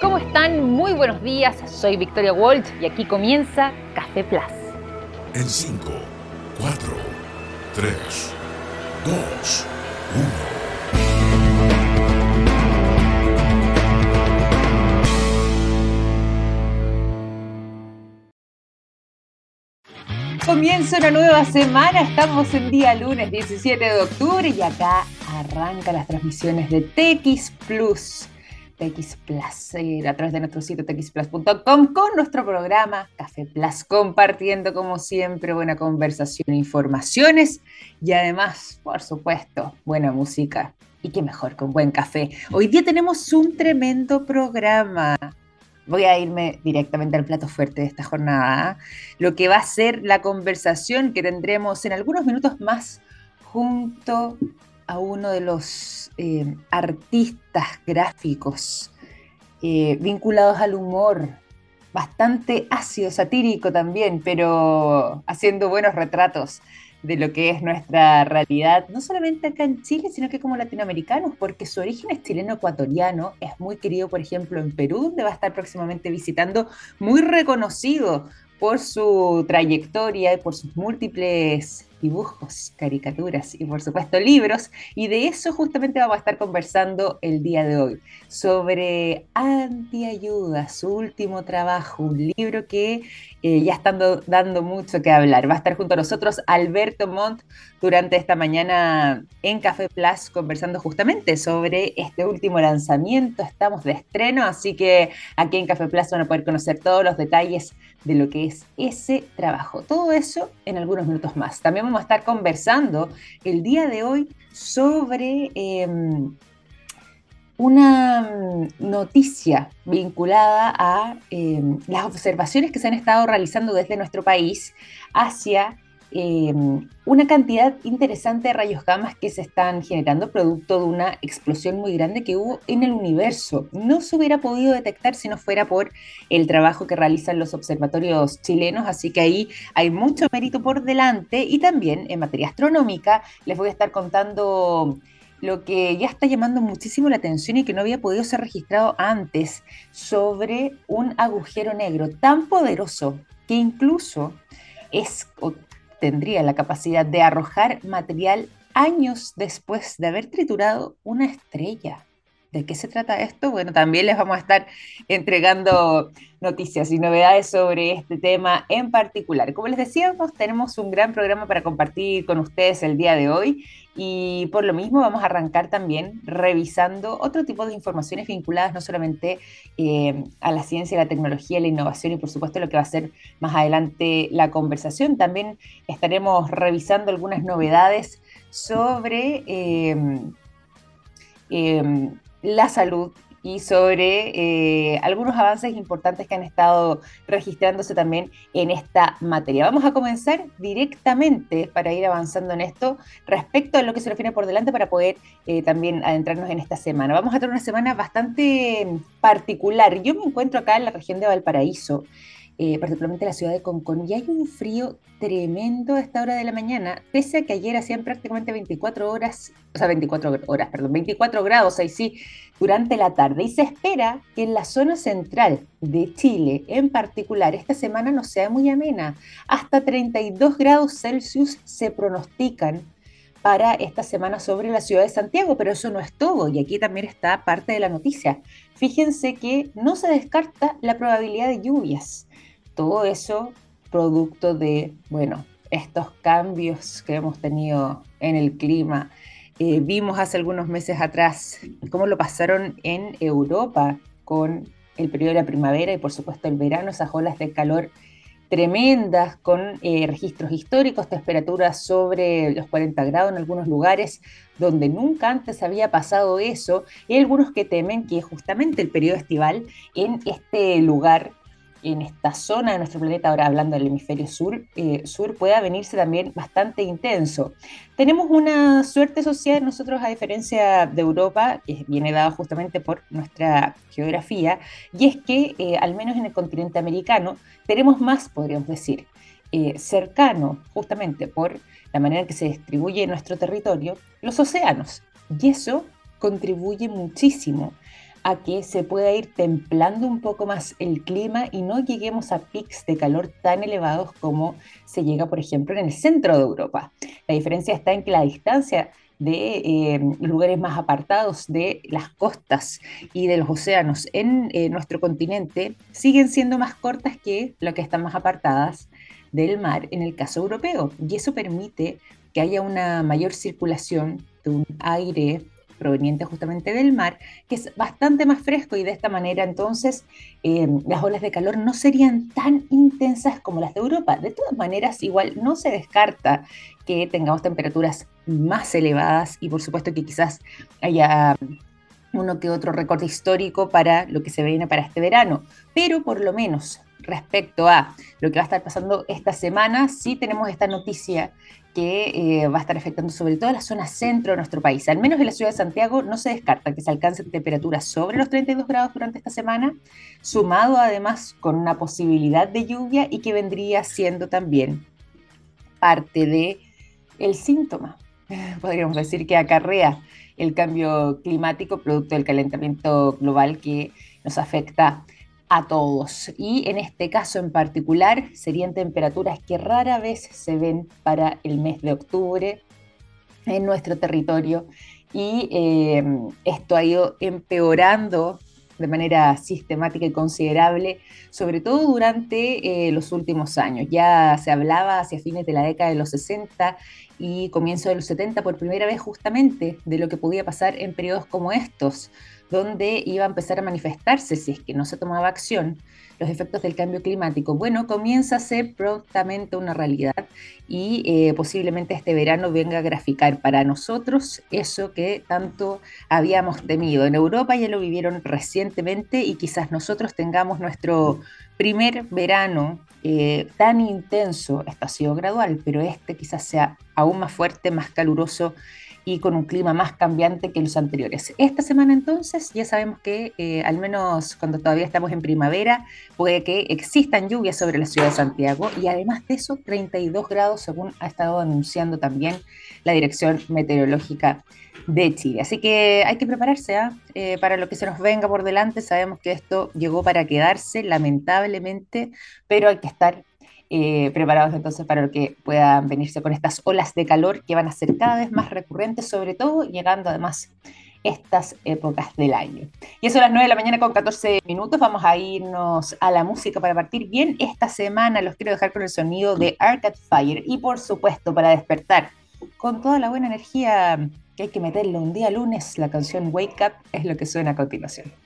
¿Cómo están? Muy buenos días, soy Victoria Walsh y aquí comienza Café Plus. En 5, 4, 3, 2, 1. Comienza una nueva semana, estamos en día lunes 17 de octubre y acá arranca las transmisiones de TX Plus TX Plus eh, a través de nuestro sitio txplus.com con nuestro programa Café Plus, compartiendo como siempre buena conversación, informaciones y además, por supuesto, buena música. Y qué mejor con buen café. Hoy día tenemos un tremendo programa. Voy a irme directamente al plato fuerte de esta jornada, lo que va a ser la conversación que tendremos en algunos minutos más junto a uno de los eh, artistas gráficos eh, vinculados al humor, bastante ácido, satírico también, pero haciendo buenos retratos de lo que es nuestra realidad, no solamente acá en Chile, sino que como latinoamericanos, porque su origen es chileno-ecuatoriano, es muy querido, por ejemplo, en Perú, donde va a estar próximamente visitando, muy reconocido por su trayectoria y por sus múltiples dibujos, caricaturas y por supuesto libros. Y de eso justamente vamos a estar conversando el día de hoy, sobre Antiayuda, su último trabajo, un libro que eh, ya está dando mucho que hablar. Va a estar junto a nosotros Alberto Montt durante esta mañana en Café Plus conversando justamente sobre este último lanzamiento. Estamos de estreno, así que aquí en Café Plus van a poder conocer todos los detalles de lo que es ese trabajo. Todo eso en algunos minutos más. También a estar conversando el día de hoy sobre em, una mm, noticia vinculada a em, las observaciones que se han estado realizando desde nuestro país hacia Em, una cantidad interesante de rayos gamma que se están generando producto de una explosión muy grande que hubo en el universo. No se hubiera podido detectar si no fuera por el trabajo que realizan los observatorios chilenos, así que ahí hay mucho mérito por delante y también en materia astronómica les voy a estar contando lo que ya está llamando muchísimo la atención y que no había podido ser registrado antes sobre un agujero negro tan poderoso que incluso es tendría la capacidad de arrojar material años después de haber triturado una estrella. ¿De qué se trata esto? Bueno, también les vamos a estar entregando noticias y novedades sobre este tema en particular. Como les decíamos, tenemos un gran programa para compartir con ustedes el día de hoy y por lo mismo vamos a arrancar también revisando otro tipo de informaciones vinculadas no solamente eh, a la ciencia, la tecnología, la innovación y por supuesto lo que va a ser más adelante la conversación. También estaremos revisando algunas novedades sobre... Eh, eh, la salud y sobre eh, algunos avances importantes que han estado registrándose también en esta materia. Vamos a comenzar directamente para ir avanzando en esto respecto a lo que se refiere por delante para poder eh, también adentrarnos en esta semana. Vamos a tener una semana bastante particular. Yo me encuentro acá en la región de Valparaíso. Eh, particularmente en la ciudad de Concón, y hay un frío tremendo a esta hora de la mañana, pese a que ayer hacían prácticamente 24 horas, o sea, 24 horas, perdón, 24 grados ahí sí, durante la tarde. Y se espera que en la zona central de Chile, en particular, esta semana no sea muy amena. Hasta 32 grados Celsius se pronostican para esta semana sobre la ciudad de Santiago, pero eso no es todo, y aquí también está parte de la noticia. Fíjense que no se descarta la probabilidad de lluvias todo eso producto de, bueno, estos cambios que hemos tenido en el clima. Eh, vimos hace algunos meses atrás cómo lo pasaron en Europa con el periodo de la primavera y por supuesto el verano, esas olas de calor tremendas con eh, registros históricos, temperaturas sobre los 40 grados en algunos lugares donde nunca antes había pasado eso, y algunos que temen que justamente el periodo estival en este lugar en esta zona de nuestro planeta, ahora hablando del hemisferio sur, eh, sur pueda venirse también bastante intenso. Tenemos una suerte social nosotros, a diferencia de Europa, que viene dada justamente por nuestra geografía, y es que, eh, al menos en el continente americano, tenemos más, podríamos decir, eh, cercano justamente por la manera en que se distribuye nuestro territorio, los océanos. Y eso contribuye muchísimo a que se pueda ir templando un poco más el clima y no lleguemos a pics de calor tan elevados como se llega, por ejemplo, en el centro de Europa. La diferencia está en que la distancia de eh, lugares más apartados de las costas y de los océanos en eh, nuestro continente siguen siendo más cortas que lo que están más apartadas del mar en el caso europeo. Y eso permite que haya una mayor circulación de un aire proveniente justamente del mar, que es bastante más fresco y de esta manera entonces eh, las olas de calor no serían tan intensas como las de Europa. De todas maneras, igual no se descarta que tengamos temperaturas más elevadas y por supuesto que quizás haya uno que otro recorte histórico para lo que se viene para este verano, pero por lo menos respecto a lo que va a estar pasando esta semana, sí tenemos esta noticia que eh, va a estar afectando sobre todo la zona centro de nuestro país. Al menos en la ciudad de Santiago no se descarta que se alcancen temperaturas sobre los 32 grados durante esta semana, sumado además con una posibilidad de lluvia y que vendría siendo también parte de síntoma, podríamos decir, que acarrea el cambio climático producto del calentamiento global que nos afecta a todos. Y en este caso en particular serían temperaturas que rara vez se ven para el mes de octubre en nuestro territorio. Y eh, esto ha ido empeorando de manera sistemática y considerable, sobre todo durante eh, los últimos años. Ya se hablaba hacia fines de la década de los 60 y comienzo de los 70 por primera vez justamente de lo que podía pasar en periodos como estos, donde iba a empezar a manifestarse, si es que no se tomaba acción, los efectos del cambio climático. Bueno, comienza a ser prontamente una realidad y eh, posiblemente este verano venga a graficar para nosotros eso que tanto habíamos temido. En Europa ya lo vivieron recientemente y quizás nosotros tengamos nuestro primer verano eh, tan intenso. Esto ha sido gradual, pero este quizás sea aún más fuerte, más caluroso y con un clima más cambiante que los anteriores. Esta semana entonces ya sabemos que eh, al menos cuando todavía estamos en primavera puede que existan lluvias sobre la ciudad de Santiago y además de eso 32 grados según ha estado anunciando también la Dirección Meteorológica de Chile. Así que hay que prepararse ¿ah? eh, para lo que se nos venga por delante. Sabemos que esto llegó para quedarse lamentablemente, pero hay que estar eh, preparados entonces para lo que puedan venirse con estas olas de calor que van a ser cada vez más recurrentes, sobre todo llegando además estas épocas del año. Y eso a las 9 de la mañana con 14 minutos. Vamos a irnos a la música para partir bien esta semana. Los quiero dejar con el sonido de Arcade Fire y por supuesto para despertar con toda la buena energía que hay que meterle un día lunes, la canción Wake Up es lo que suena a continuación.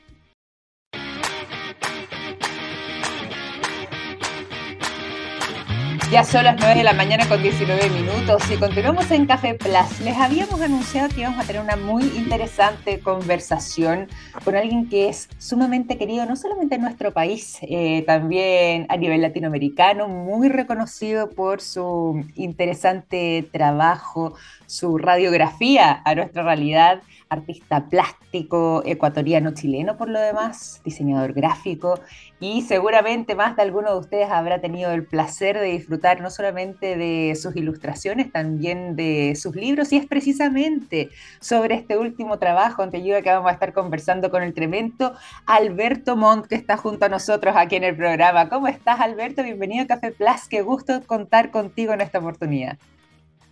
Ya son las 9 de la mañana con 19 minutos y continuamos en Café Plus. Les habíamos anunciado que íbamos a tener una muy interesante conversación con alguien que es sumamente querido, no solamente en nuestro país, eh, también a nivel latinoamericano, muy reconocido por su interesante trabajo, su radiografía a nuestra realidad artista plástico ecuatoriano chileno por lo demás, diseñador gráfico y seguramente más de alguno de ustedes habrá tenido el placer de disfrutar no solamente de sus ilustraciones, también de sus libros y es precisamente sobre este último trabajo ante ayuda que vamos a estar conversando con el tremendo Alberto Montt que está junto a nosotros aquí en el programa. ¿Cómo estás Alberto? Bienvenido a Café Plus, qué gusto contar contigo en esta oportunidad.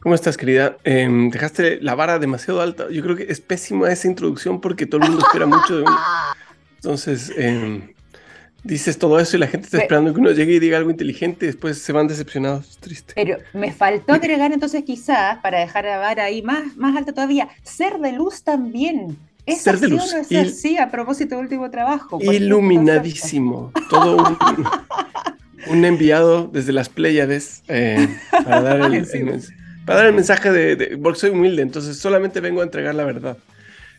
¿Cómo estás, querida? Em, dejaste la vara demasiado alta. Yo creo que es pésima esa introducción porque todo el mundo espera mucho de uno. Entonces, em, dices todo eso y la gente está esperando que uno llegue y diga algo inteligente y después se van decepcionados. Es triste. Pero me faltó agregar entonces quizás, para dejar la vara ahí más, más alta todavía, ser de luz también. ¿Es ser de luz. es así a propósito del último trabajo? Iluminadísimo. Todo un, un, enviado desde las Pléyades eh, para dar el, el, para dar el mensaje de, porque soy humilde, entonces solamente vengo a entregar la verdad.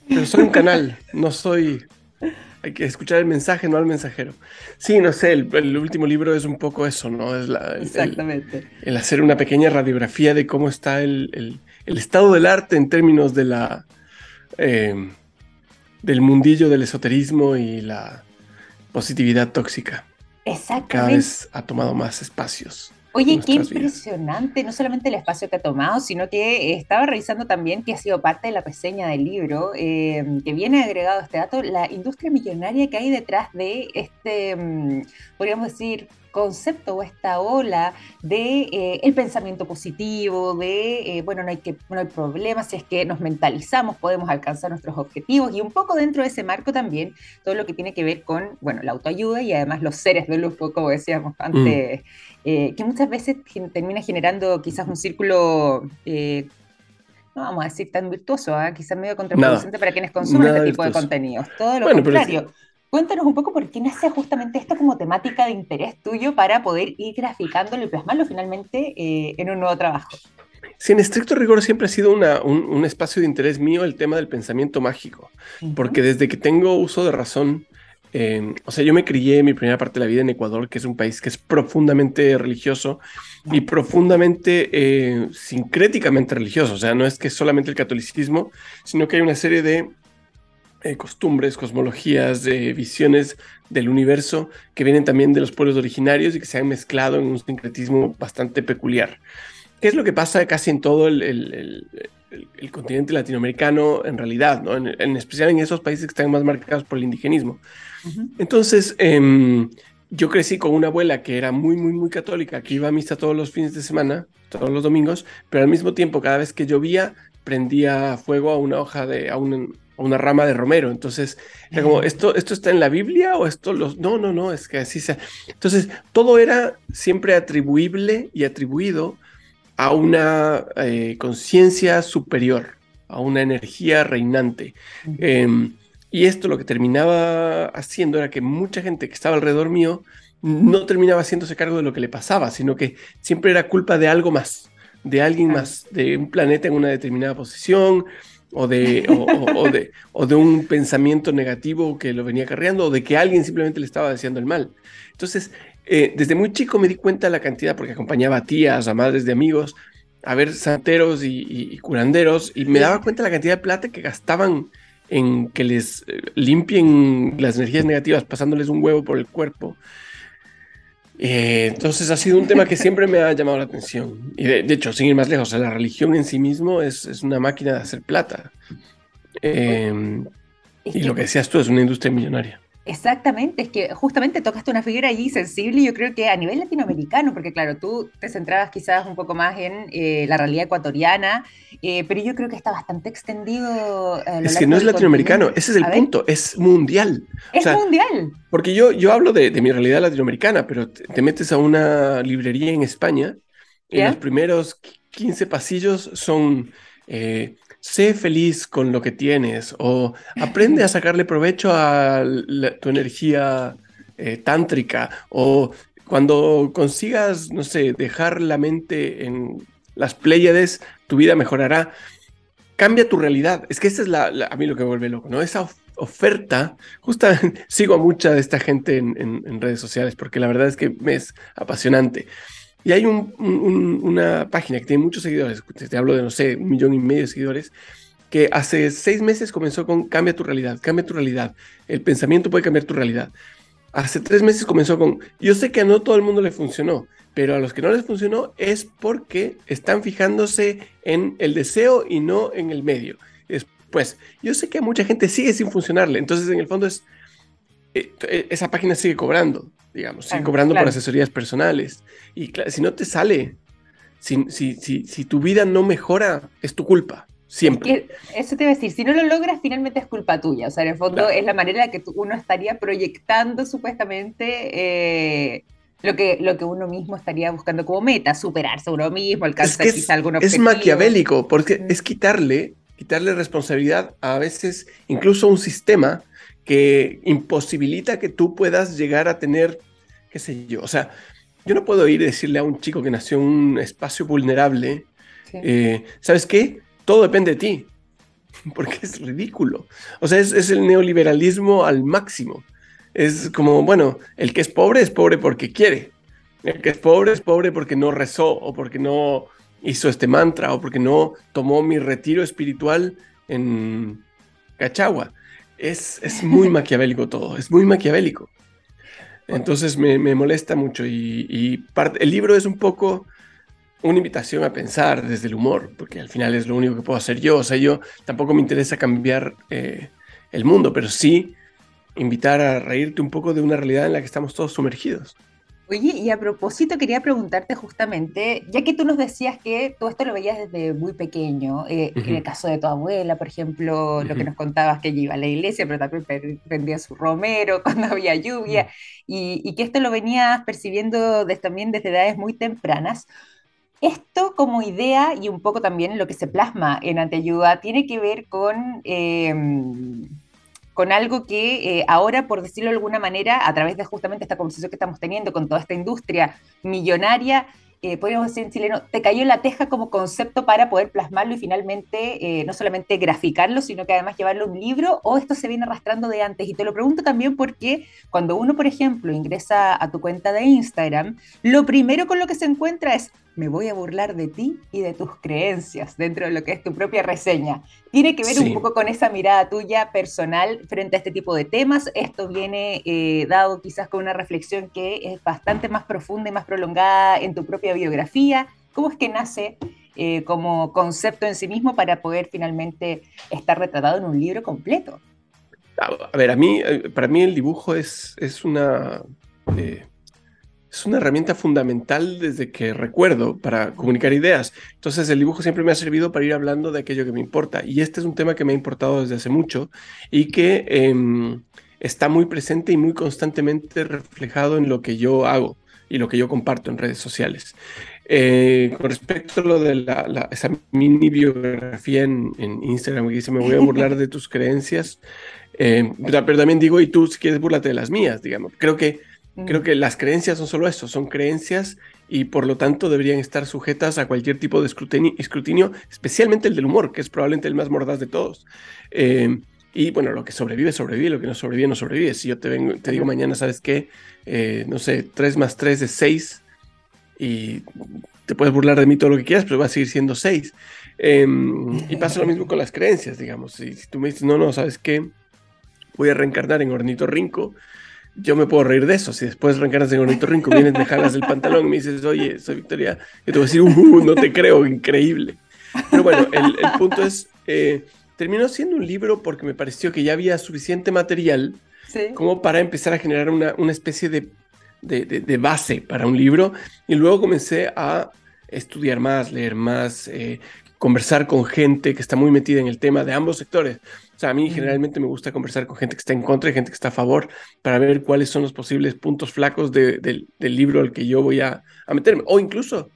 Pero soy un canal, no soy... Hay que escuchar el mensaje, no al mensajero. Sí, no sé, el, último libro es un poco eso, ¿no? Es la, Exactamente. El, hacer una pequeña radiografía de cómo está el, estado del arte en términos de la... Eh, del mundillo del esoterismo y la positividad tóxica. Exactamente. Cada vez ha tomado más espacios. Oye, qué impresionante, no solamente el espacio que ha tomado, sino que estaba revisando también que ha sido parte de la reseña del libro, eh, que viene agregado este dato, la industria millonaria que hay detrás de este, mm, podríamos decir, concepto o esta ola de eh, el pensamiento positivo, de, eh, bueno, no hay, que, no hay problemas, si es que nos mentalizamos, podemos alcanzar nuestros objetivos y un poco dentro de ese marco también todo lo que tiene que ver con, bueno, la autoayuda y además los seres de luz, como decíamos mm. antes, eh, que muchas veces termina generando quizás un círculo no vamos a decir tan virtuoso, ¿ah? quizás medio contraproducente para quienes consumen este tipo de contenidos. Todo lo contrario. Cuéntanos un poco por qué nace justamente esto como temática de interés tuyo para poder ir graficándolo y plasmarlo finalmente eh, en un nuevo trabajo. Sí, en estricto rigor siempre ha sido un, espacio de interés mío el tema del pensamiento mágico, porque desde que tengo uso de razón, em, o sea, yo me crié mi primera parte de la vida en Ecuador, que es un país que es profundamente religioso y profundamente eh, sincréticamente religioso, o sea, no es que solamente el catolicismo, sino que hay una serie de eh, costumbres, cosmologías, de visiones del universo que vienen también de los pueblos originarios y que se han mezclado en un sincretismo bastante peculiar. ¿Qué es lo que pasa casi en todo el, continente latinoamericano en realidad, ¿no? en, especial en esos países que están más marcados por el indigenismo? Entonces, em, yo crecí con una abuela que era muy, muy, muy católica, que iba a misa todos los fines de semana, todos los domingos, pero al mismo tiempo, cada vez que llovía, prendía fuego a una hoja de, a un, una rama de romero. Entonces, era como, ¿esto, ¿esto está en la Biblia o esto los.? No, no, no, es que así sea. Entonces, todo era siempre atribuible y atribuido a una eh, conciencia superior, a una energía reinante. Em, y esto lo que terminaba haciendo era que mucha gente que estaba alrededor mío no terminaba haciéndose cargo de lo que le pasaba, sino que siempre era culpa de algo más, de alguien más, de un planeta en una determinada posición, o de, o, de, o de un pensamiento negativo que lo venía cargando, o de que alguien simplemente le estaba deseando el mal. Entonces, eh, desde muy chico me di cuenta de la cantidad, porque acompañaba a tías, a madres de amigos, a ver santeros y, curanderos, y me daba cuenta de la cantidad de plata que gastaban en que les eh, limpien las energías negativas pasándoles un huevo por el cuerpo. Eh, entonces ha sido un tema que siempre me ha llamado la atención. Y de, hecho, sin ir más lejos, la religión en sí mismo es, es una máquina de hacer plata. Em, y lo que decías tú es una industria millonaria. Exactamente, es que justamente tocaste una figura allí sensible, yo creo que a nivel latinoamericano, porque claro, tú te centrabas quizás un poco más en eh, la realidad ecuatoriana, eh, pero yo creo que está bastante extendido. Eh, es que no es latinoamericano, ese es el punto, es mundial. Es mundial. Porque yo, yo hablo de, mi realidad latinoamericana, pero te, metes a una librería en España y los primeros 15 pasillos son sé feliz con lo que tienes o aprende a sacarle provecho a tu energía eh, tántrica o cuando consigas, no sé, dejar la mente en las Pléyades, tu vida mejorará. Cambia tu realidad. Es que esa es la, a mí lo que me vuelve loco, ¿no? Esa oferta, justamente sigo a mucha de esta gente en, redes sociales porque la verdad es que me es apasionante. Y hay una página que tiene muchos seguidores, te hablo de, no sé, un millón y medio de seguidores, que hace seis meses comenzó con cambia tu realidad, cambia tu realidad. El pensamiento puede cambiar tu realidad. Hace tres meses comenzó con, yo sé que a no todo el mundo le funcionó, pero a los que no les funcionó es porque están fijándose en el deseo y no en el medio. Después, yo sé que a mucha gente sigue sin funcionarle, entonces en el fondo es, eh, eh, esa página sigue cobrando, digamos, sigue cobrando por asesorías personales. Y si no te sale, si, si, si, tu vida no mejora, es tu culpa. Siempre. eso te iba a decir, si no lo logras, finalmente es culpa tuya. O sea, en el fondo es la manera en que uno estaría proyectando supuestamente eh, lo, que, lo que uno mismo estaría buscando como meta, superarse a uno mismo, alcanzar quizá algún objetivo. Es maquiavélico, porque es quitarle, quitarle responsabilidad a veces, incluso a un sistema que imposibilita que tú puedas llegar a tener, qué sé yo, o sea, yo no puedo ir y decirle a un chico que nació en un espacio vulnerable, eh, ¿sabes qué? Todo depende de ti, porque es ridículo. O sea, es, el neoliberalismo al máximo. Es como, bueno, el que es pobre es pobre porque quiere. El que es pobre es pobre porque no rezó o porque no hizo este mantra o porque no tomó mi retiro espiritual en Cachagua. Es, es muy maquiavélico todo, es muy maquiavélico. Entonces me, molesta mucho y, el libro es un poco una invitación a pensar desde el humor, porque al final es lo único que puedo hacer yo. O sea, yo tampoco me interesa cambiar eh, el mundo, pero sí invitar a reírte un poco de una realidad en la que estamos todos sumergidos. Oye, y a propósito quería preguntarte justamente, ya que tú nos decías que todo esto lo veías desde muy pequeño, eh, en el caso de tu abuela, por ejemplo, lo que nos contabas que ella iba a la iglesia, pero también prendía su romero cuando había lluvia, y, que esto lo venías percibiendo también desde edades muy tempranas. Esto como idea y un poco también lo que se plasma en Anteyuda tiene que ver con... Em, con algo que eh, ahora, por decirlo de alguna manera, a través de justamente esta conversación que estamos teniendo con toda esta industria millonaria, eh, podríamos decir en chileno, te cayó la teja como concepto para poder plasmarlo y finalmente eh, no solamente graficarlo, sino que además llevarlo a un libro, o esto se viene arrastrando de antes. Y te lo pregunto también porque cuando uno, por ejemplo, ingresa a tu cuenta de Instagram, lo primero con lo que se encuentra es me voy a burlar de ti y de tus creencias dentro de lo que es tu propia reseña. Tiene que ver un poco con esa mirada tuya personal frente a este tipo de temas. Esto viene eh, dado quizás con una reflexión que es bastante más profunda y más prolongada en tu propia biografía. ¿Cómo es que nace eh, como concepto en sí mismo para poder finalmente estar retratado en un libro completo? A ver, a mí, eh, para mí el dibujo es, es una es una herramienta fundamental desde que recuerdo para comunicar ideas. Entonces el dibujo siempre me ha servido para ir hablando de aquello que me importa. Y este es un tema que me ha importado desde hace mucho y que em, está muy presente y muy constantemente reflejado en lo que yo hago y lo que yo comparto en redes sociales. Eh, con respecto a lo de la, esa mini biografía en, Instagram que dice me voy a burlar de tus creencias, eh, pero también digo, y tú si quieres burlate de las mías, digamos. Creo que Creo que las creencias son solo eso, son creencias y por lo tanto deberían estar sujetas a cualquier tipo de escrutinio, especialmente el del humor, que es probablemente el más mordaz de todos. Em, y bueno, lo que sobrevive, sobrevive, lo que no sobrevive, no sobrevive. Si yo te, vengo, te digo mañana, ¿sabes qué? Eh, no sé, 3 más 3 es 6 y te puedes burlar de mí todo lo que quieras, pero va a seguir siendo 6. Em, y pasa lo mismo con las creencias, digamos. Si, si tú me dices, no, no, ¿sabes qué? Voy a reencarnar en Hornito Rinco yo me puedo reír de eso. Si después reencarnas en Bonito Rinco, vienes, me jalas el pantalón y me dices, oye, soy Victoria, yo te voy a decir, uh, no te creo, increíble. Pero bueno, el, punto es, eh, terminó siendo un libro porque me pareció que ya había suficiente material como para empezar a generar una, una especie de, de, de, base para un libro. Y luego comencé a estudiar más, leer más, eh, conversar con gente que está muy metida en el tema de ambos sectores. O sea, a mí generalmente me gusta conversar con gente que está en contra y gente que está a favor para ver cuáles son los posibles puntos flacos del libro al que yo voy a, meterme. O incluso,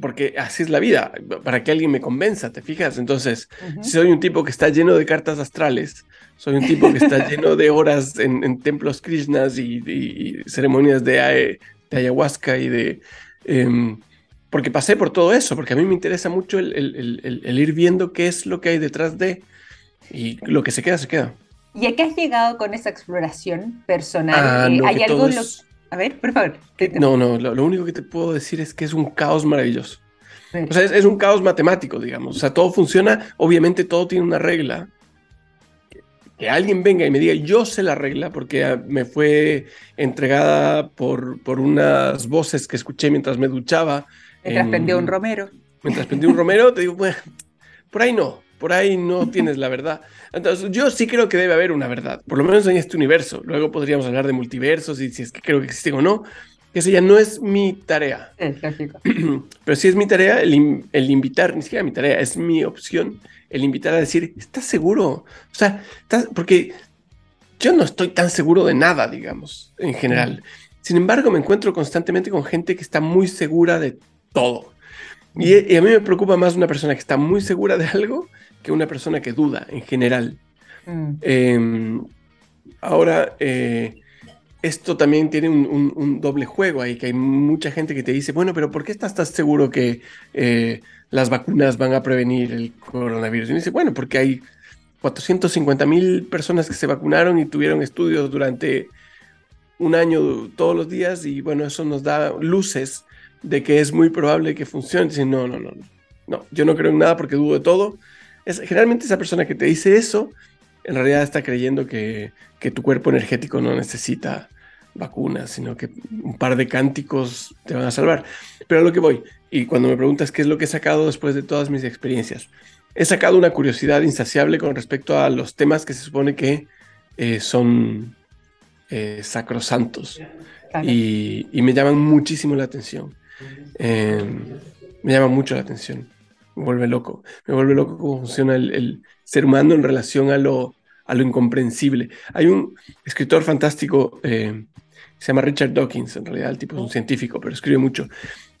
porque así es la vida, para que alguien me convenza, ¿te fijas? Entonces, si soy un tipo que está lleno de cartas astrales, soy un tipo que está lleno de horas en, templos krishnas y, ceremonias de, de, ayahuasca y de... Em, porque pasé por todo eso, porque a mí me interesa mucho el ir viendo qué es lo que hay detrás de y lo que se queda, se queda. ¿Y a qué has llegado con esa exploración personal? Ah, eh, ¿Hay algo? A ver, por favor. No, no, lo, único que te puedo decir es que es un caos maravilloso. O sea, es, un caos matemático, digamos. O sea, todo funciona, obviamente todo tiene una regla. Que, alguien venga y me diga, yo sé la regla, porque me fue entregada por, por unas voces que escuché mientras me duchaba. Mientras pendió un romero. Mientras pendió un romero, te digo, bueno, por ahí no por ahí no tienes la verdad. Entonces, yo sí creo que debe haber una verdad, por lo menos en este universo. Luego podríamos hablar de multiversos y si es que creo que existen o no. Esa ya no es mi tarea. Pero sí es mi tarea el, el, invitar, ni siquiera mi tarea, es mi opción el invitar a decir, ¿estás seguro? O sea, porque yo no estoy tan seguro de nada, digamos, en general. Sin embargo, me encuentro constantemente con gente que está muy segura de todo. Y, y, a mí me preocupa más una persona que está muy segura de algo que una persona que duda en general. Mm. Em, ahora, eh, esto también tiene un, doble juego ahí, que hay mucha gente que te dice, bueno, pero ¿por qué estás tan seguro que eh, las vacunas van a prevenir el coronavirus? Y dice, bueno, porque hay 450 mil personas que se vacunaron y tuvieron estudios durante un año todos los días y bueno, eso nos da luces de que es muy probable que funcione. Dicen, no, no, no, no, no, yo no creo en nada porque dudo de todo generalmente esa persona que te dice eso, en realidad está creyendo que, tu cuerpo energético no necesita vacunas, sino que un par de cánticos te van a salvar. Pero a lo que voy, y cuando me preguntas qué es lo que he sacado después de todas mis experiencias, he sacado una curiosidad insaciable con respecto a los temas que se supone que eh, son eh, sacrosantos y, me llaman muchísimo la atención. Em, me llama mucho la atención. Me vuelve loco. Me vuelve loco cómo funciona el, ser humano en relación a lo, a lo incomprensible. Hay un escritor fantástico, eh, se llama Richard Dawkins, en realidad el tipo es un científico, pero escribe mucho.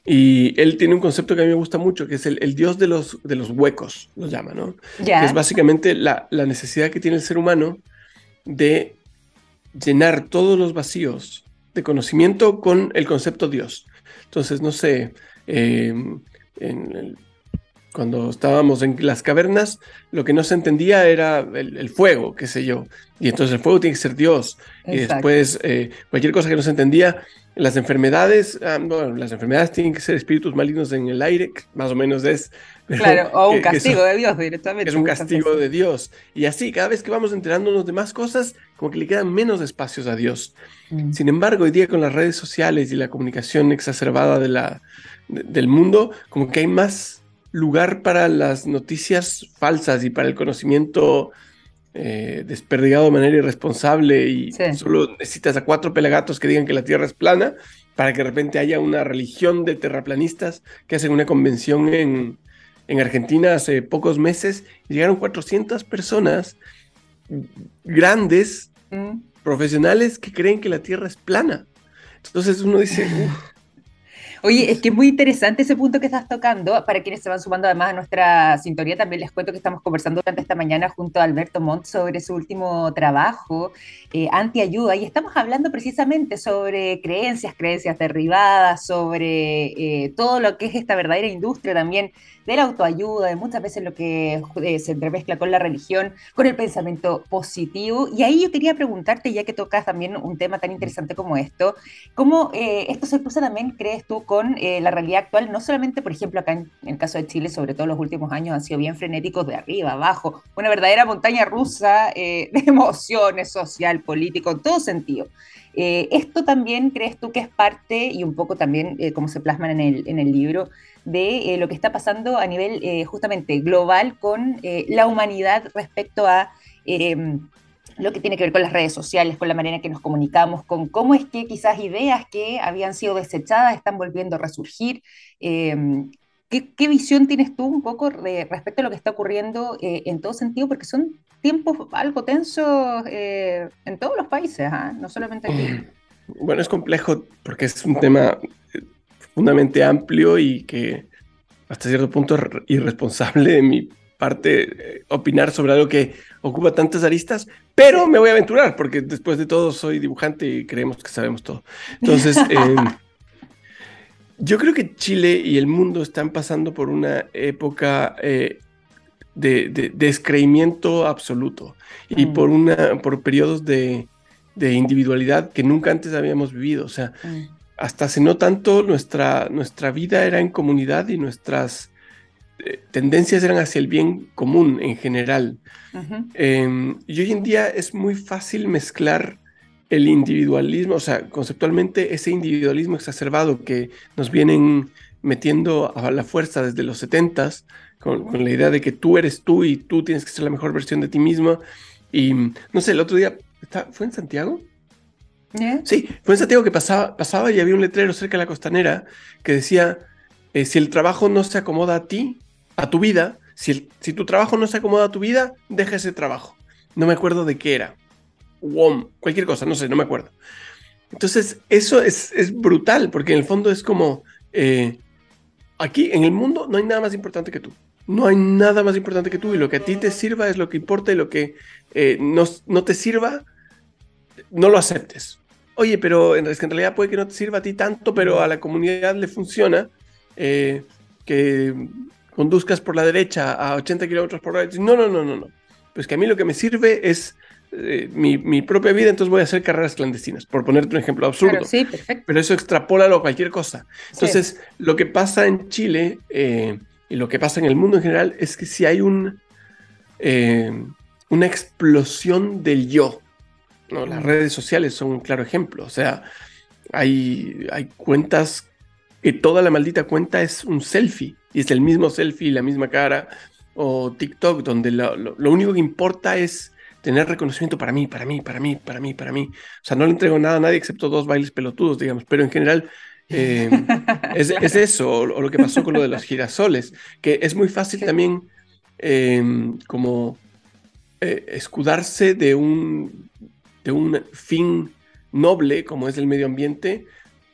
Y él tiene un concepto que a mí me gusta mucho, que es el, dios de los, de los huecos, lo llama, ¿no? Que es básicamente la, la, necesidad que tiene el ser humano de llenar todos los vacíos de conocimiento con el concepto Dios. Entonces, no sé, eh, cuando estábamos en las cavernas, lo que no se entendía era el, fuego, qué sé yo. Y entonces el fuego tiene que ser Dios. Y después, eh, cualquier cosa que no se entendía, las enfermedades, ah, bueno, las enfermedades tienen que ser espíritus malignos en el aire, más o menos es. Claro, o un castigo de Dios directamente. Es un castigo de Dios. Y así, cada vez que vamos enterándonos de más cosas, como que le quedan menos espacios a Dios. Mm. Sin embargo, hoy día con las redes sociales y la comunicación exacerbada de la, del mundo, como que hay más lugar para las noticias falsas y para el conocimiento eh, desperdigado de manera irresponsable y solo necesitas a cuatro pelagatos que digan que la Tierra es plana para que de repente haya una religión de terraplanistas que hacen una convención en, en Argentina hace pocos meses y llegaron 400 personas grandes, mm. profesionales que creen que la Tierra es plana. Entonces uno dice, Oye, es que es muy interesante ese punto que estás tocando. Para quienes se van sumando además a nuestra sintonía, también les cuento que estamos conversando durante esta mañana junto a Alberto Montt sobre su último trabajo, eh, Antiayuda, y estamos hablando precisamente sobre creencias, creencias derribadas, sobre eh, todo lo que es esta verdadera industria también de la autoayuda, de muchas veces lo que eh, se entremezcla con la religión, con el pensamiento positivo. Y ahí yo quería preguntarte, ya que tocas también un tema tan interesante como esto, ¿cómo esto se cruza también, crees tú, con eh, la realidad actual? No solamente, por ejemplo, acá en, el caso de Chile, sobre todo los últimos años han sido bien frenéticos de arriba, abajo, una verdadera montaña rusa de emociones, social, político, en todo sentido. esto también crees tú que es parte y un poco también como se plasman en el, en el libro de eh, lo que está pasando a nivel eh, justamente global con eh, la humanidad respecto a lo que tiene que ver con las redes sociales, con la manera en que nos comunicamos, con cómo es que quizás ideas que habían sido desechadas están volviendo a resurgir. Em, ¿qué, visión tienes tú un poco respecto a lo que está ocurriendo en todo sentido? Porque son tiempos algo tensos en todos los países, ¿ah? no solamente aquí. Bueno, es complejo porque es un tema profundamente amplio y que hasta cierto punto es irresponsable de mi parte eh, opinar sobre algo que ocupa tantas aristas, pero me voy a aventurar porque después de todo soy dibujante y creemos que sabemos todo. Entonces, em, yo creo que Chile y el mundo están pasando por una época eh, de, descreimiento absoluto y mm. por, una, por periodos de, individualidad que nunca antes habíamos vivido. O sea, mm hasta hace no tanto nuestra, nuestra vida era en comunidad y nuestras eh, tendencias eran hacia el bien común en general. Em, y hoy en día es muy fácil mezclar el individualismo, o sea, conceptualmente ese individualismo exacerbado que nos vienen metiendo a la fuerza desde los 70s, con, con, la idea de que tú eres tú y tú tienes que ser la mejor versión de ti mismo. Y no sé, el otro día, ¿fue en Santiago? Sí, fue en Santiago que pasaba, pasaba y había un letrero cerca de la costanera que decía, eh, si el trabajo no se acomoda a ti, a tu vida, si, si tu trabajo no se acomoda a tu vida, deja ese trabajo. No me acuerdo de qué era. WOM, cualquier cosa, no sé, no me acuerdo. Entonces, eso es, es brutal, porque en el fondo es como, eh, aquí en el mundo no hay nada más importante que tú. No hay nada más importante que tú y lo que a ti te sirva es lo que importa y lo que eh, no, no te sirva, no lo aceptes oye, pero en, en realidad puede que no te sirva a ti tanto, pero a la comunidad le funciona eh, que conduzcas por la derecha a 80 kilómetros por hora. No, no, no, no, no. Pues que a mí lo que me sirve es eh, mi, propia vida, entonces voy a hacer carreras clandestinas, por ponerte un ejemplo absurdo. sí, perfecto. Pero eso extrapólalo a cualquier cosa. Entonces, lo que pasa en Chile eh, y lo que pasa en el mundo en general es que si hay un, una explosión del yo, ¿no? Las redes sociales son un claro ejemplo. O sea, hay, hay cuentas que toda la maldita cuenta es un selfie y es el mismo selfie, la misma cara. O TikTok, donde lo, lo único que importa es tener reconocimiento para mí, para mí, para mí, para mí, para mí. O sea, no le entrego nada a nadie excepto dos bailes pelotudos, digamos, pero en general eh, es, eso, o, lo que pasó con lo de los girasoles, que es muy fácil también em, como eh, escudarse de un, de un fin noble como es el medio ambiente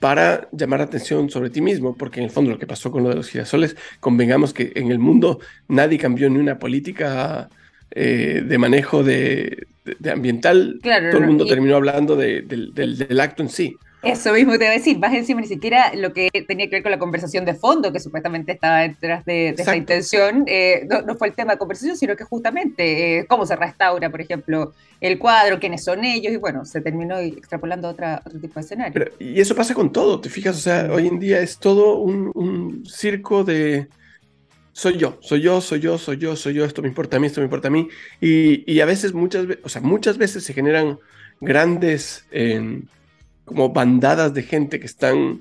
para llamar atención sobre ti mismo, porque en el fondo lo que pasó con lo de los girasoles, convengamos que en el mundo nadie cambió ni una política eh, de manejo de, ambiental, todo el mundo terminó hablando del, acto en sí. Eso mismo te iba a decir, más encima ni siquiera lo que tenía que ver con la conversación de fondo que supuestamente estaba detrás de, esa intención, eh, no, fue el tema de conversación, sino que justamente eh, cómo se restaura, por ejemplo, el cuadro, quiénes son ellos, y bueno, se terminó extrapolando a otra, otro tipo de escenario. y eso pasa con todo, te fijas, o sea, hoy en día es todo un circo de, soy yo, soy yo, soy yo, soy yo, soy yo, esto me importa a mí, esto me importa a mí. Y, a veces, muchas veces, o sea, muchas veces se generan grandes, em, como bandadas de gente que están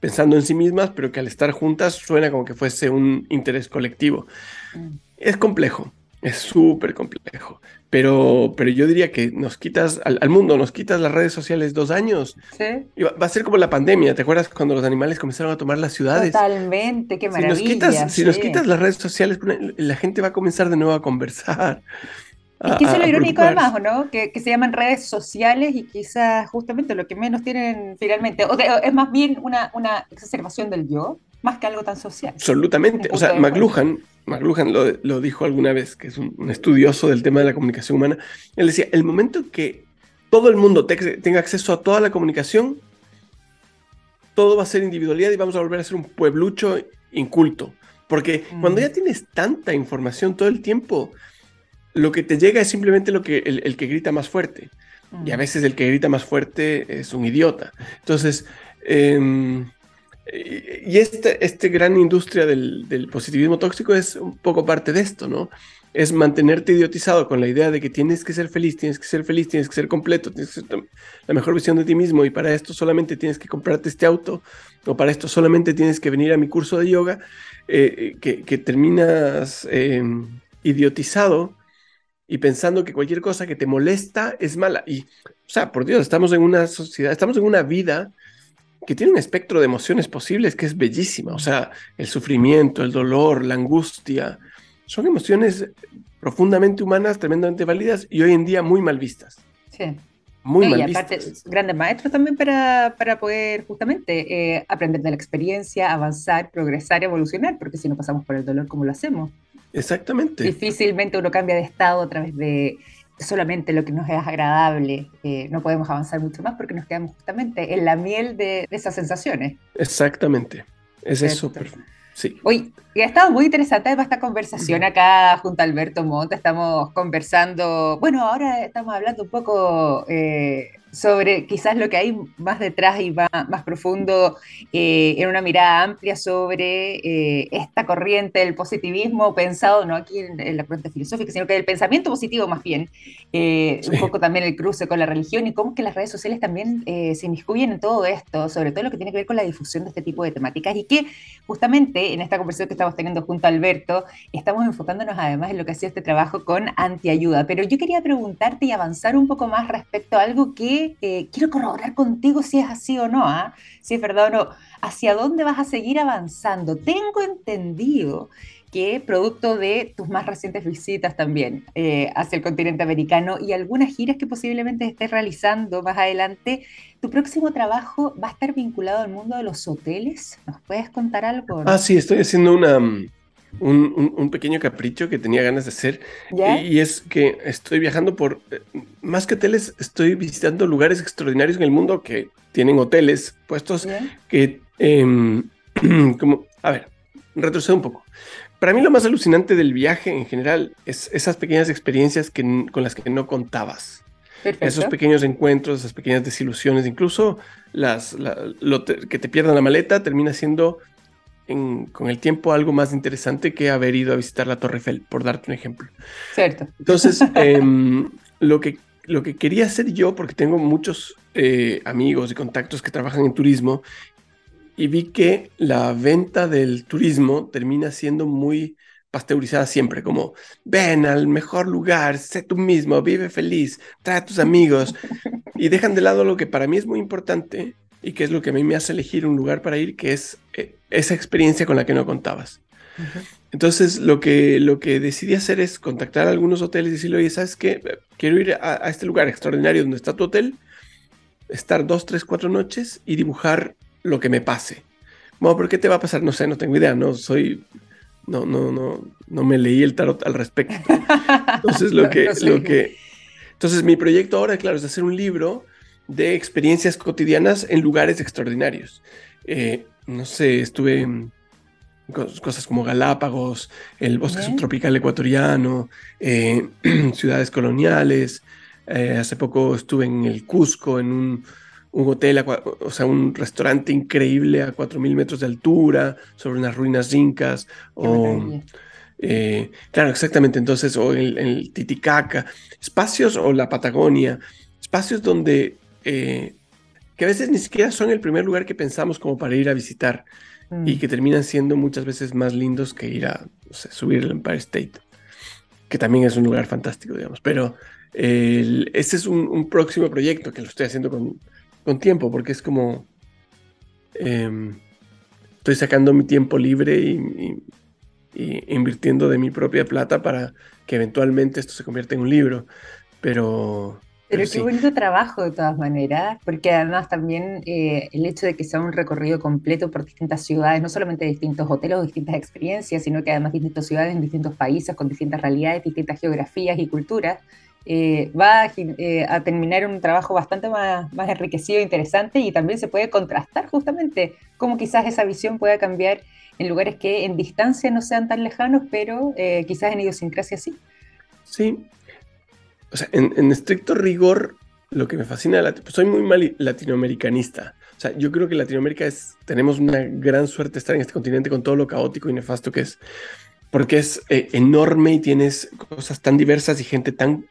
pensando en sí mismas, pero que al estar juntas suena como que fuese un interés colectivo. Mm. Es complejo, es súper complejo. Pero, pero yo diría que nos quitas al, mundo, nos quitas las redes sociales dos años. Sí. va, a ser como la pandemia. ¿Te acuerdas cuando los animales comenzaron a tomar las ciudades? Totalmente, qué maravilla. Si nos quitas, si nos quitas las redes sociales, la gente va a comenzar de nuevo a conversar. Que eso es lo irónico además, ¿no? Que, que, se llaman redes sociales y quizás justamente lo que menos tienen finalmente, o es más bien una, una exacerbación del yo, más que algo tan social. Absolutamente. O sea, McLuhan, McLuhan lo, dijo alguna vez, que es un, estudioso del tema de la comunicación humana, él decía, el momento que todo el mundo tenga acceso a toda la comunicación, todo va a ser individualidad y vamos a volver a ser un pueblucho inculto. Porque cuando mm. ya tienes tanta información todo el tiempo, lo que te llega es simplemente lo que, el, que grita más fuerte. Y a mm. veces el que grita más fuerte es un idiota. Entonces, em, y esta este gran industria del, positivismo tóxico es un poco parte de esto, ¿no? Es mantenerte idiotizado con la idea de que tienes que ser feliz, tienes que ser feliz, tienes que ser completo, tienes que ser la mejor visión de ti mismo y para esto solamente tienes que comprarte este auto o para esto solamente tienes que venir a mi curso de yoga, eh, que, terminas em, idiotizado y pensando que cualquier cosa que te molesta es mala. Y, o sea, por Dios, estamos en una sociedad, estamos en una vida que tiene un espectro de emociones posibles que es bellísima. O sea, el sufrimiento, el dolor, la angustia, son emociones profundamente humanas, tremendamente válidas y hoy en día muy mal vistas. Sí. Muy mal y aparte, grandes maestros también para, para poder justamente eh, aprender de la experiencia, avanzar, progresar, evolucionar, porque si no pasamos por el dolor, ¿cómo lo hacemos? Exactamente. Difícilmente uno cambia de estado a través de solamente lo que nos es agradable, eh, no podemos avanzar mucho más porque nos quedamos justamente en la miel de, esas sensaciones. Exactamente, es eso. Sí. Hoy ha estado muy interesante esta conversación acá junto a Alberto Monte. Estamos conversando, bueno, ahora estamos hablando un poco eh, sobre quizás lo que hay más detrás y más, más profundo eh, en una mirada amplia sobre eh, esta corriente del positivismo pensado no aquí en, la corriente filosófica, sino que del pensamiento positivo más bien, eh, un poco también el cruce con la religión y cómo que las redes sociales también se inmiscuyen en todo esto, sobre todo lo que tiene que ver con la difusión de este tipo de temáticas y que justamente en esta conversación que estamos teniendo junto a Alberto, estamos enfocándonos además en lo que ha sido este trabajo con antiayuda, pero yo quería preguntarte y avanzar un poco más respecto a algo que eh, quiero corroborar contigo si es así o no, ¿ah? si es verdad o no, hacia dónde vas a seguir avanzando. Tengo entendido que producto de tus más recientes visitas también eh, hacia el continente americano y algunas giras que posiblemente estés realizando más adelante, tu próximo trabajo va a estar vinculado al mundo de los hoteles. ¿Nos puedes contar algo? Ah, sí, estoy haciendo una, un, pequeño capricho que tenía ganas de hacer. Y, es que estoy viajando por, eh, más que hoteles, estoy visitando lugares extraordinarios en el mundo que tienen hoteles puestos que, em, como, a ver, retrocedo un poco. Para mí lo más alucinante del viaje en general es esas pequeñas experiencias que, con las que no contabas. Esos pequeños encuentros, esas pequeñas desilusiones, incluso las, lo que te pierdan la maleta termina siendo con el tiempo algo más interesante que haber ido a visitar la Torre Eiffel, por darte un ejemplo. Cierto. Entonces, em, lo, que, lo que quería hacer yo, porque tengo muchos eh, amigos y contactos que trabajan en turismo, y vi que la venta del turismo termina siendo muy pasteurizada siempre, como ven al mejor lugar, sé tú mismo, vive feliz, trae a tus amigos, y dejan de lado lo que para mí es muy importante y que es lo que a mí me hace elegir un lugar para ir, que es eh, esa experiencia con la que no contabas. Entonces, lo que, lo que decidí hacer es contactar a algunos hoteles y decirle, oye, ¿sabes qué? Quiero ir a, este lugar extraordinario donde está tu hotel, estar dos, tres, cuatro noches y dibujar lo que me pase. Bueno, ¿por qué te va a pasar? No sé, no tengo idea, no soy, no, no, no, no me leí el tarot al respecto. Entonces, lo que, lo que, entonces mi proyecto ahora, claro, es hacer un libro de experiencias cotidianas en lugares extraordinarios. Eh, no sé, estuve en cosas como Galápagos, el bosque subtropical ecuatoriano, eh, ciudades coloniales. Eh, hace poco estuve en el Cusco, en un, hotel, o sea, un restaurante increíble a 4.000 metros de altura, sobre unas ruinas incas. O, claro, exactamente. Entonces, o en, el Titicaca, espacios o la Patagonia, espacios donde eh, que a veces ni siquiera son el primer lugar que pensamos como para ir a visitar y mm. que terminan siendo muchas veces más lindos que ir a subir el Empire State, que también es un lugar fantástico, digamos. Pero este es un, próximo proyecto que lo estoy haciendo con, con tiempo, porque es como... Em, estoy sacando mi tiempo libre y, invirtiendo de mi propia plata para que eventualmente esto se convierta en un libro. Pero, pero, qué bonito trabajo de todas maneras, porque además también eh, el hecho de que sea un recorrido completo por distintas ciudades, no solamente distintos hoteles o distintas experiencias, sino que además distintas ciudades en distintos países, con distintas realidades, distintas geografías y culturas, eh, va eh, a, terminar un trabajo bastante más, más enriquecido e interesante y también se puede contrastar justamente cómo quizás esa visión pueda cambiar en lugares que en distancia no sean tan lejanos, pero quizás en idiosincrasia sí. Sí, o sea, en, estricto rigor, lo que me fascina, pues soy muy mal latinoamericanista. O sea, yo creo que Latinoamérica es, tenemos una gran suerte de estar en este continente con todo lo caótico y nefasto que es, porque es eh, enorme y tienes cosas tan diversas y gente tan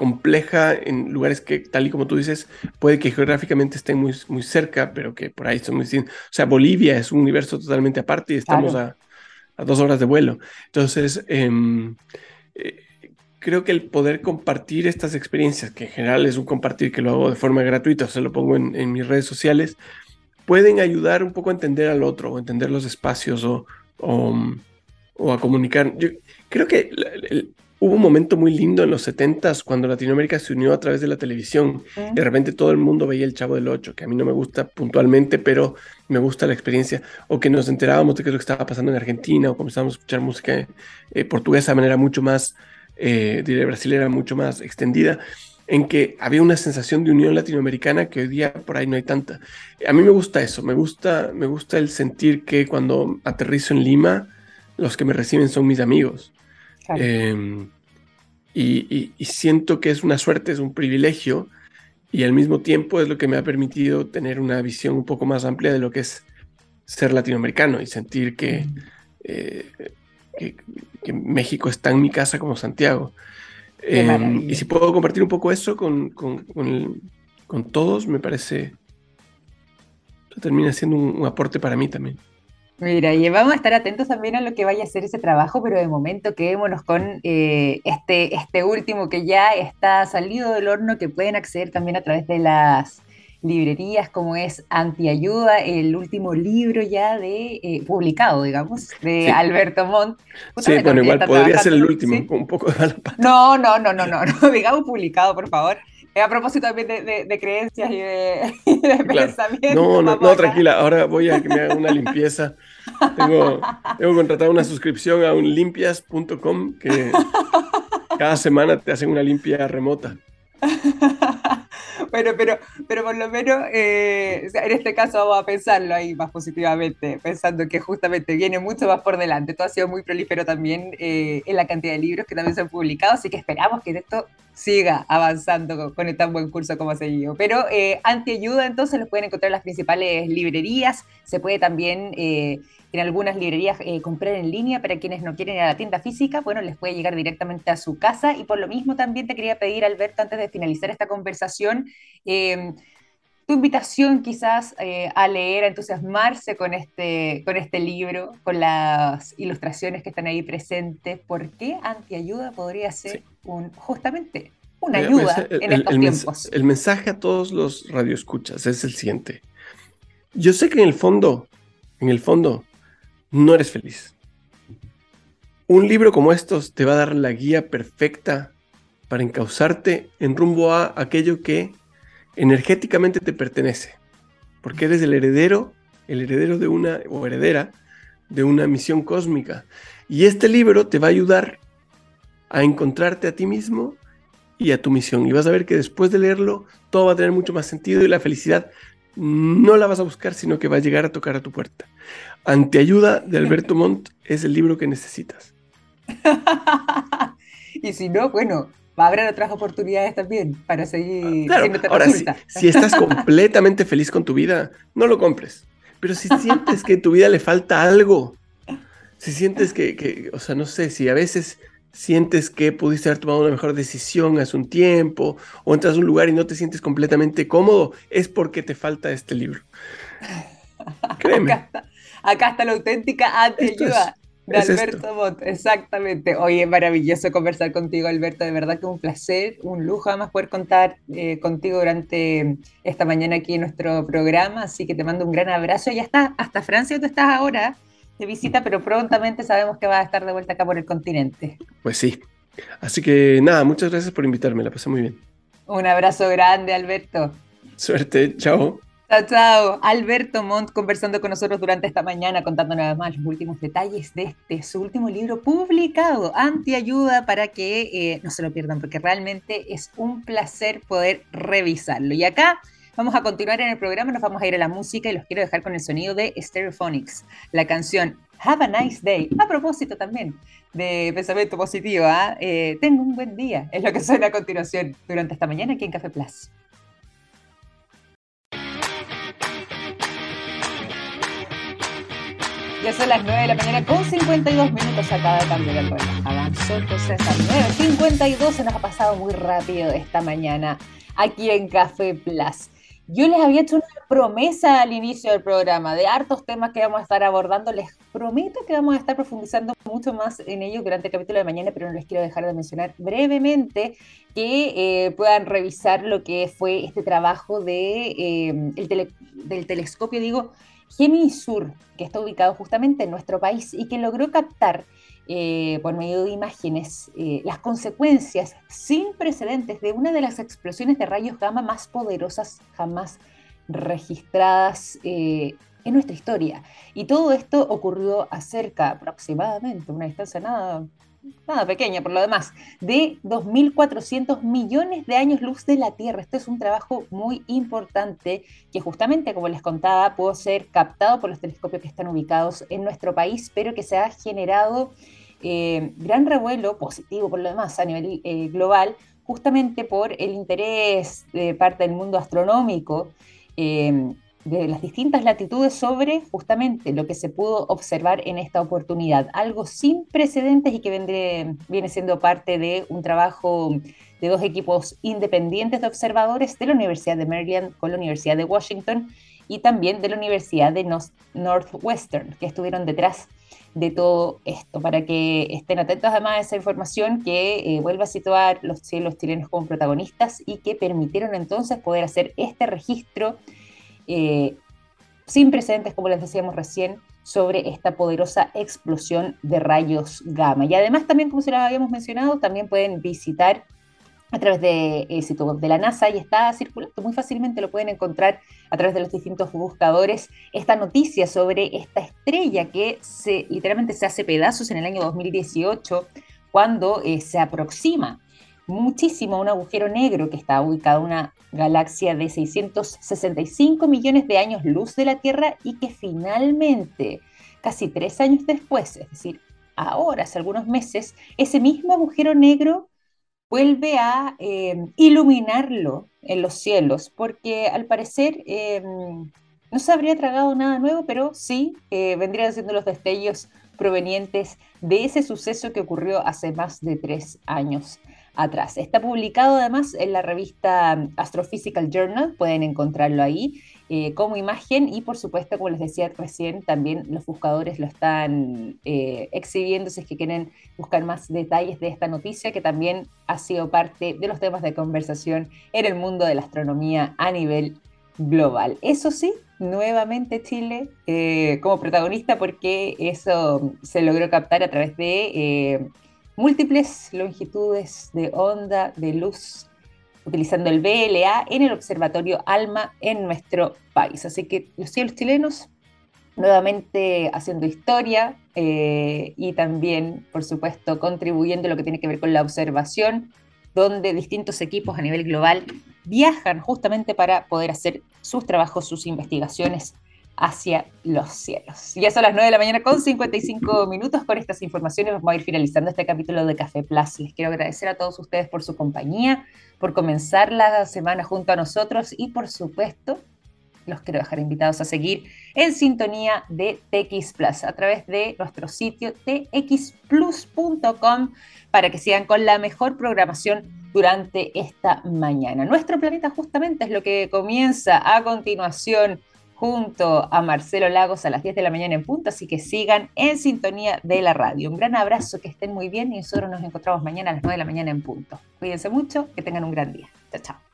compleja en lugares que, tal y como tú dices, puede que geográficamente estén muy, muy cerca, pero que por ahí son muy. O sea, Bolivia es un universo totalmente aparte y estamos a, dos horas de vuelo. Entonces, em, eh, creo que el poder compartir estas experiencias, que en general es un compartir que lo hago de forma gratuita, o se lo pongo en, mis redes sociales, pueden ayudar un poco a entender al otro, o entender los espacios, o, o, a comunicar. Yo creo que hubo un momento muy lindo en los 70s cuando Latinoamérica se unió a través de la televisión. Y de repente todo el mundo veía el Chavo del Ocho, que a mí no me gusta puntualmente, pero me gusta la experiencia. O que nos enterábamos de qué es lo que estaba pasando en Argentina, o comenzamos a escuchar música eh, portuguesa de manera mucho más eh, diré era mucho más extendida, en que había una sensación de unión latinoamericana que hoy día por ahí no hay tanta. A mí me gusta eso, me gusta, me gusta el sentir que cuando aterrizo en Lima, los que me reciben son mis amigos. Em, y, siento que es una suerte, es un privilegio, y al mismo tiempo es lo que me ha permitido tener una visión un poco más amplia de lo que es ser latinoamericano y sentir que que, México está en mi casa como Santiago. Em, y si puedo compartir un poco eso con, con, con, todos, me parece, termina siendo un, aporte para mí también. Mira, y vamos a estar atentos también a lo que vaya a ser ese trabajo, pero de momento quedémonos con eh, este, este último que ya está salido del horno, que pueden acceder también a través de las librerías como es Antiayuda, el último libro ya de eh, publicado, digamos, de Alberto Montt. Sí, bueno, igual podría ser el último, un poco de No, no, no, no, no, no, digamos publicado, por favor. Eh, a propósito también de, creencias y de, pensamientos. No, no, no, tranquila, ahora voy a que me haga una limpieza. Tengo, tengo contratado una suscripción a un limpias.com que cada semana te hacen una limpia remota. Bueno, pero, pero por lo menos eh, en este caso vamos a pensarlo ahí más positivamente, pensando que justamente viene mucho más por delante. Todo ha sido muy prolífero también eh, en la cantidad de libros que también se han publicado, así que esperamos que esto siga avanzando con, el tan buen curso como ha seguido. Pero eh, Antiayuda entonces los pueden encontrar en las principales librerías, se puede también eh, en algunas librerías eh, comprar en línea para quienes no quieren ir a la tienda física, bueno, les puede llegar directamente a su casa y por lo mismo también te quería pedir, Alberto, antes de finalizar esta conversación, em, tu invitación quizás eh, a leer, a entusiasmarse con este, con este libro, con las ilustraciones que están ahí presentes, ¿por qué Antiayuda podría ser un, justamente una ayuda en estos tiempos? el mensaje a todos los radioescuchas es el siguiente. Yo sé que en el fondo, en el fondo, no eres feliz. Un libro como estos te va a dar la guía perfecta para encauzarte en rumbo a aquello que energéticamente te pertenece, porque eres el heredero, el heredero de una o heredera de una misión cósmica. Y este libro te va a ayudar a encontrarte a ti mismo y a tu misión. Y vas a ver que después de leerlo, todo va a tener mucho más sentido y la felicidad no la vas a buscar, sino que va a llegar a tocar a tu puerta. Anteayuda de Alberto Montt es el libro que necesitas. y si no, bueno, va a haber otras oportunidades también para seguir ah, Ahora, si, si, estás completamente feliz con tu vida, no lo compres. Pero si sientes que en tu vida le falta algo, si sientes que, que, o sea, no sé, si a veces sientes que pudiste haber tomado una mejor decisión hace un tiempo o entras a un lugar y no te sientes completamente cómodo, es porque te falta este libro. Créeme. Acá está, la auténtica ayuda de Alberto Mott, exactamente. Oye, es maravilloso conversar contigo, Alberto. De verdad que un placer, un lujo además poder contar eh, contigo durante esta mañana aquí en nuestro programa. Así que te mando un gran abrazo. Ya está, hasta Francia tú estás ahora de visita, pero prontamente sabemos que va a estar de vuelta acá por el continente. Pues sí. Así que nada, muchas gracias por invitarme, la pasé muy bien. Un abrazo grande, Alberto. Suerte, chao. Chao, chao. Alberto Montt conversando con nosotros durante esta mañana, contándonos además los últimos detalles de este, su último libro publicado, Antiayuda, para que eh, no se lo pierdan, porque realmente es un placer poder revisarlo. Y acá Vamos a continuar en el programa, nos vamos a ir a la música y los quiero dejar con el sonido de Stereophonics, la canción Have a Nice Day. A propósito también de pensamiento positivo, ¿ah? eh, tengo un buen día, es lo que suena a continuación durante esta mañana aquí en Café Plus. Son las 9 de la mañana con 52 minutos acá de cambio del reloj. Avanzó entonces a 9.52, se nos ha pasado muy rápido esta mañana aquí en Café Plus. Yo les había hecho una promesa al inicio del programa de hartos temas que vamos a estar abordando. Les prometo que vamos a estar profundizando mucho más en ellos durante el capítulo de mañana, pero no les quiero dejar de mencionar brevemente que eh, puedan revisar lo que fue este trabajo de, eh, el del telescopio, digo, Géminis Sur, que está ubicado justamente en nuestro país y que logró captar eh, por medio de imágenes eh, las consecuencias sin precedentes de una de las explosiones de rayos gamma más poderosas jamás registradas eh, en nuestra historia. Y todo esto ocurrió a cerca aproximadamente, una distancia nada, nada pequeña por lo demás, de 2.400 millones de años luz de la Tierra. Este es un trabajo muy importante que justamente, como les contaba, pudo ser captado por los telescopios que están ubicados en nuestro país, pero que se ha generado eh, gran revuelo positivo por lo demás a nivel eh, global, justamente por el interés de parte del mundo astronómico eh, de las distintas latitudes sobre justamente lo que se pudo observar en esta oportunidad. Algo sin precedentes y que viene siendo parte de un trabajo de dos equipos independientes de observadores de la Universidad de Maryland con la Universidad de Washington y también de la Universidad de Northwestern, que estuvieron detrás de todo esto, para que estén atentos además a esa información que eh, vuelva a situar los cielos chilenos como protagonistas y que permitieron entonces poder hacer este registro eh, sin precedentes, como les decíamos recién, sobre esta poderosa explosión de rayos gamma. Y además también, como se lo habíamos mencionado, también pueden visitar a través de el sitio web de la NASA y está circulando muy fácilmente, lo pueden encontrar a través de los distintos buscadores, esta noticia sobre esta estrella que literalmente se hace pedazos en el año 2018 cuando eh, se aproxima muchísimo un agujero negro que está ubicado en una galaxia de 665 millones de años luz de la Tierra y que finalmente, casi tres años después, es decir, ahora, hace algunos meses, ese mismo agujero negro vuelve a eh, iluminarlo en los cielos, porque al parecer eh, no se habría tragado nada nuevo, pero sí eh, vendrían siendo los destellos provenientes de ese suceso que ocurrió hace más de tres años atrás. Está publicado además en la revista Astrophysical Journal, pueden encontrarlo ahí eh, como imagen y por supuesto, como les decía recién, también los buscadores lo están eh, exhibiendo si es que quieren buscar más detalles de esta noticia que también ha sido parte de los temas de conversación en el mundo de la astronomía a nivel global. Eso sí, nuevamente Chile eh, como protagonista porque eso se logró captar a través de múltiples longitudes de onda de luz utilizando el BLA en el Observatorio ALMA en nuestro país. Así que los cielos chilenos nuevamente haciendo historia eh, y también, por supuesto, contribuyendo a lo que tiene que ver con la observación, donde distintos equipos a nivel global viajan justamente para poder hacer sus trabajos, sus investigaciones hacia los cielos. Ya son las 9 de la mañana con 55 minutos. Con estas informaciones vamos a ir finalizando este capítulo de Café Plus. Les quiero agradecer a todos ustedes por su compañía, por comenzar la semana junto a nosotros y por supuesto los quiero dejar invitados a seguir en sintonía de TX Plus a través de nuestro sitio txplus.com para que sigan con la mejor programación durante esta mañana. Nuestro planeta justamente es lo que comienza a continuación junto a Marcelo Lagos a las 10 de la mañana en punto, así que sigan en sintonía de la radio. Un gran abrazo, que estén muy bien y nosotros nos encontramos mañana a las 9 de la mañana en punto. Cuídense mucho, que tengan un gran día. Chao, chao.